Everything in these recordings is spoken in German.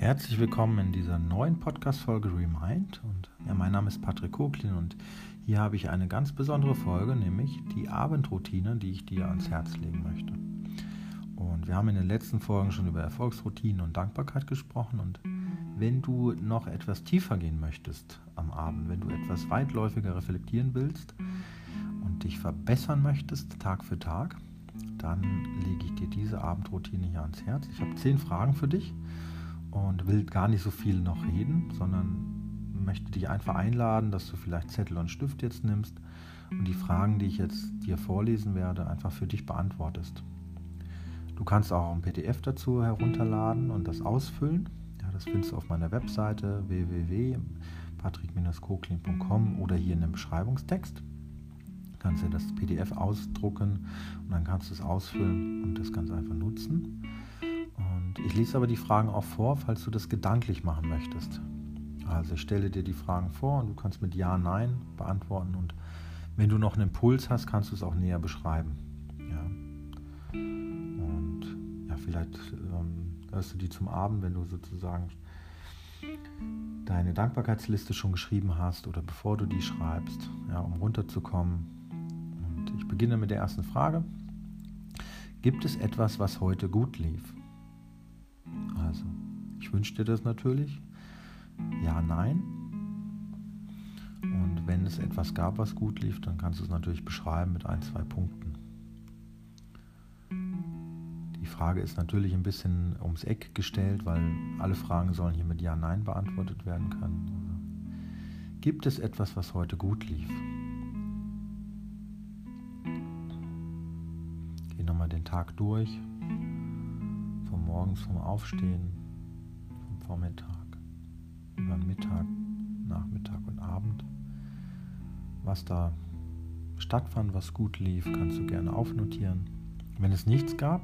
Herzlich willkommen in dieser neuen Podcast-Folge Remind. Und ja, mein Name ist Patrick Koklin und hier habe ich eine ganz besondere Folge, nämlich die Abendroutine, die ich dir ans Herz legen möchte. Und wir haben in den letzten Folgen schon über Erfolgsroutinen und Dankbarkeit gesprochen. Und wenn du noch etwas tiefer gehen möchtest am Abend, wenn du etwas weitläufiger reflektieren willst und dich verbessern möchtest Tag für Tag, dann lege ich dir diese Abendroutine hier ans Herz. Ich habe zehn Fragen für dich und will gar nicht so viel noch reden, sondern möchte dich einfach einladen, dass du vielleicht Zettel und Stift jetzt nimmst und die Fragen, die ich jetzt dir vorlesen werde, einfach für dich beantwortest. Du kannst auch ein PDF dazu herunterladen und das ausfüllen. Ja, das findest du auf meiner Webseite www.patrick-koklin.com oder hier in dem Beschreibungstext kannst du das PDF ausdrucken und dann kannst du es ausfüllen und das ganz einfach nutzen. Und ich lese aber die Fragen auch vor, falls du das gedanklich machen möchtest. Also ich stelle dir die Fragen vor und du kannst mit Ja, Nein beantworten und wenn du noch einen Impuls hast, kannst du es auch näher beschreiben. Ja. Und ja, vielleicht ähm, hörst du die zum Abend, wenn du sozusagen deine Dankbarkeitsliste schon geschrieben hast oder bevor du die schreibst, ja, um runterzukommen ich beginne mit der ersten Frage. Gibt es etwas, was heute gut lief? Also, ich wünsche dir das natürlich. Ja, nein. Und wenn es etwas gab, was gut lief, dann kannst du es natürlich beschreiben mit ein, zwei Punkten. Die Frage ist natürlich ein bisschen ums Eck gestellt, weil alle Fragen sollen hier mit Ja, Nein beantwortet werden können. Also, gibt es etwas, was heute gut lief? den Tag durch, Morgens vom Aufstehen, vom Vormittag, über Mittag, Nachmittag und Abend. Was da stattfand, was gut lief, kannst du gerne aufnotieren. Wenn es nichts gab,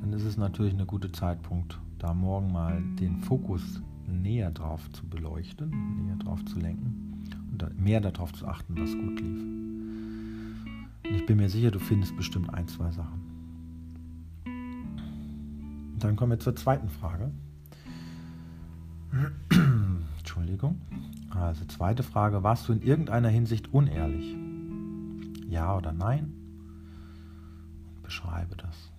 dann ist es natürlich ein guter Zeitpunkt, da morgen mal den Fokus näher drauf zu beleuchten, näher drauf zu lenken und mehr darauf zu achten, was gut lief. Und ich bin mir sicher, du findest bestimmt ein, zwei Sachen. Dann kommen wir zur zweiten Frage. Entschuldigung. Also zweite Frage, warst du in irgendeiner Hinsicht unehrlich? Ja oder nein? beschreibe das.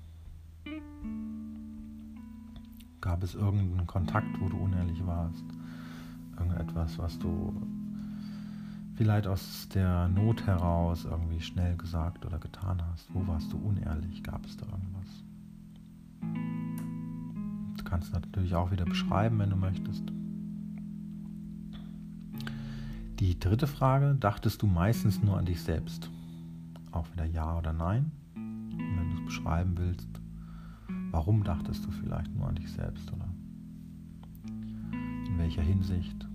Gab es irgendeinen Kontakt, wo du unehrlich warst? Irgendetwas, was du vielleicht aus der Not heraus irgendwie schnell gesagt oder getan hast? Wo warst du unehrlich? Gab es da irgendwas? Kannst natürlich auch wieder beschreiben, wenn du möchtest. Die dritte Frage, dachtest du meistens nur an dich selbst? Auch wieder Ja oder Nein. Wenn du es beschreiben willst, warum dachtest du vielleicht nur an dich selbst oder in welcher Hinsicht?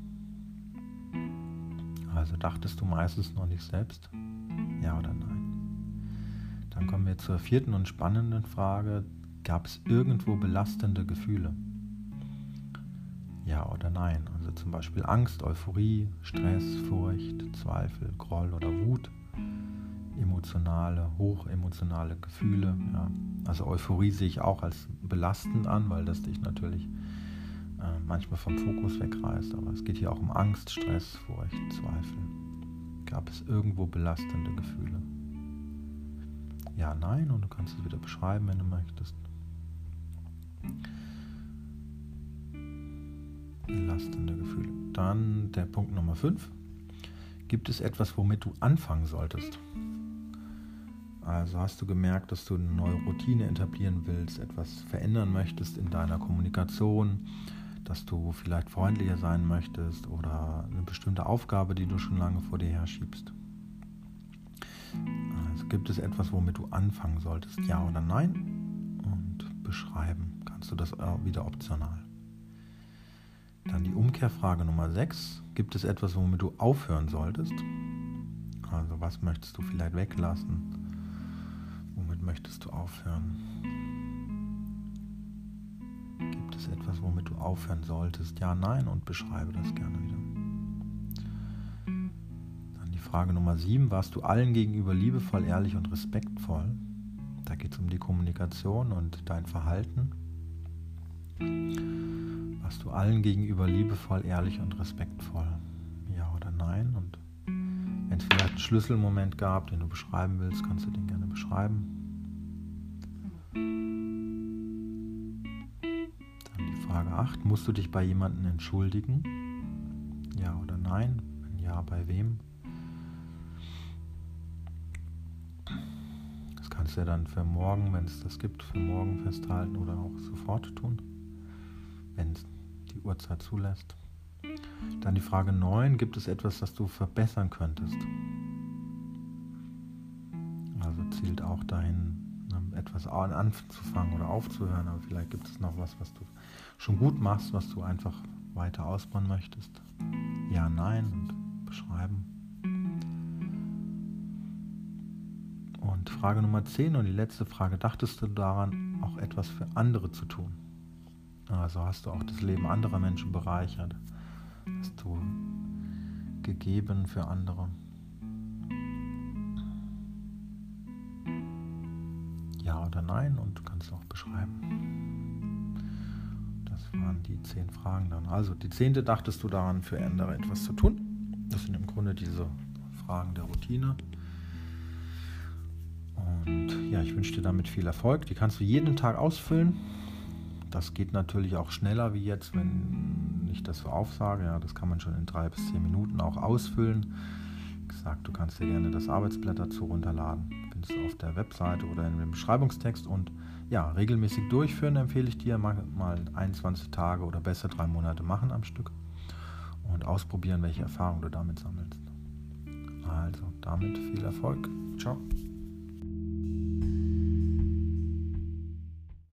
Also dachtest du meistens nur an dich selbst? Ja oder nein? Dann kommen wir zur vierten und spannenden Frage, Gab es irgendwo belastende Gefühle? Ja oder nein? Also zum Beispiel Angst, Euphorie, Stress, Furcht, Zweifel, Groll oder Wut. Emotionale, hochemotionale Gefühle. Ja. Also Euphorie sehe ich auch als belastend an, weil das dich natürlich äh, manchmal vom Fokus wegreißt. Aber es geht hier auch um Angst, Stress, Furcht, Zweifel. Gab es irgendwo belastende Gefühle? Ja, nein, und du kannst es wieder beschreiben, wenn du möchtest. Belastende Gefühle. Dann der Punkt Nummer 5. Gibt es etwas, womit du anfangen solltest? Also hast du gemerkt, dass du eine neue Routine etablieren willst, etwas verändern möchtest in deiner Kommunikation, dass du vielleicht freundlicher sein möchtest oder eine bestimmte Aufgabe, die du schon lange vor dir herschiebst. Also gibt es etwas, womit du anfangen solltest, ja oder nein? Und beschreiben kannst du das wieder optional. Dann die Umkehrfrage Nummer 6. Gibt es etwas, womit du aufhören solltest? Also was möchtest du vielleicht weglassen? Womit möchtest du aufhören? Gibt es etwas, womit du aufhören solltest? Ja, nein und beschreibe das gerne wieder. Dann die Frage Nummer 7. Warst du allen gegenüber liebevoll, ehrlich und respektvoll? Da geht es um die Kommunikation und dein Verhalten. Allen gegenüber liebevoll, ehrlich und respektvoll? Ja oder nein? Und wenn es vielleicht einen Schlüsselmoment gab, den du beschreiben willst, kannst du den gerne beschreiben. Dann die Frage 8. Musst du dich bei jemandem entschuldigen? Ja oder nein? Wenn ja, bei wem? Das kannst du ja dann für morgen, wenn es das gibt, für morgen festhalten oder auch sofort tun, wenn es die Uhrzeit zulässt. Dann die Frage 9, gibt es etwas, das du verbessern könntest? Also zielt auch dahin, ne, etwas anzufangen oder aufzuhören, aber vielleicht gibt es noch was, was du schon gut machst, was du einfach weiter ausbauen möchtest. Ja, nein und beschreiben. Und Frage Nummer 10 und die letzte Frage, dachtest du daran, auch etwas für andere zu tun? Also hast du auch das Leben anderer Menschen bereichert? hast du gegeben für andere. Ja oder nein und du kannst auch beschreiben. Das waren die zehn Fragen dann. Also die zehnte dachtest du daran, für andere etwas zu tun. Das sind im Grunde diese Fragen der Routine. Und ja, ich wünsche dir damit viel Erfolg. Die kannst du jeden Tag ausfüllen. Das geht natürlich auch schneller wie jetzt, wenn ich das so aufsage. Ja, das kann man schon in drei bis zehn Minuten auch ausfüllen. Wie gesagt, du kannst dir gerne das Arbeitsblatt dazu runterladen. Findest du auf der Webseite oder in dem Beschreibungstext. Und ja, regelmäßig durchführen empfehle ich dir mal 21 Tage oder besser drei Monate machen am Stück und ausprobieren, welche Erfahrungen du damit sammelst. Also damit viel Erfolg. Ciao.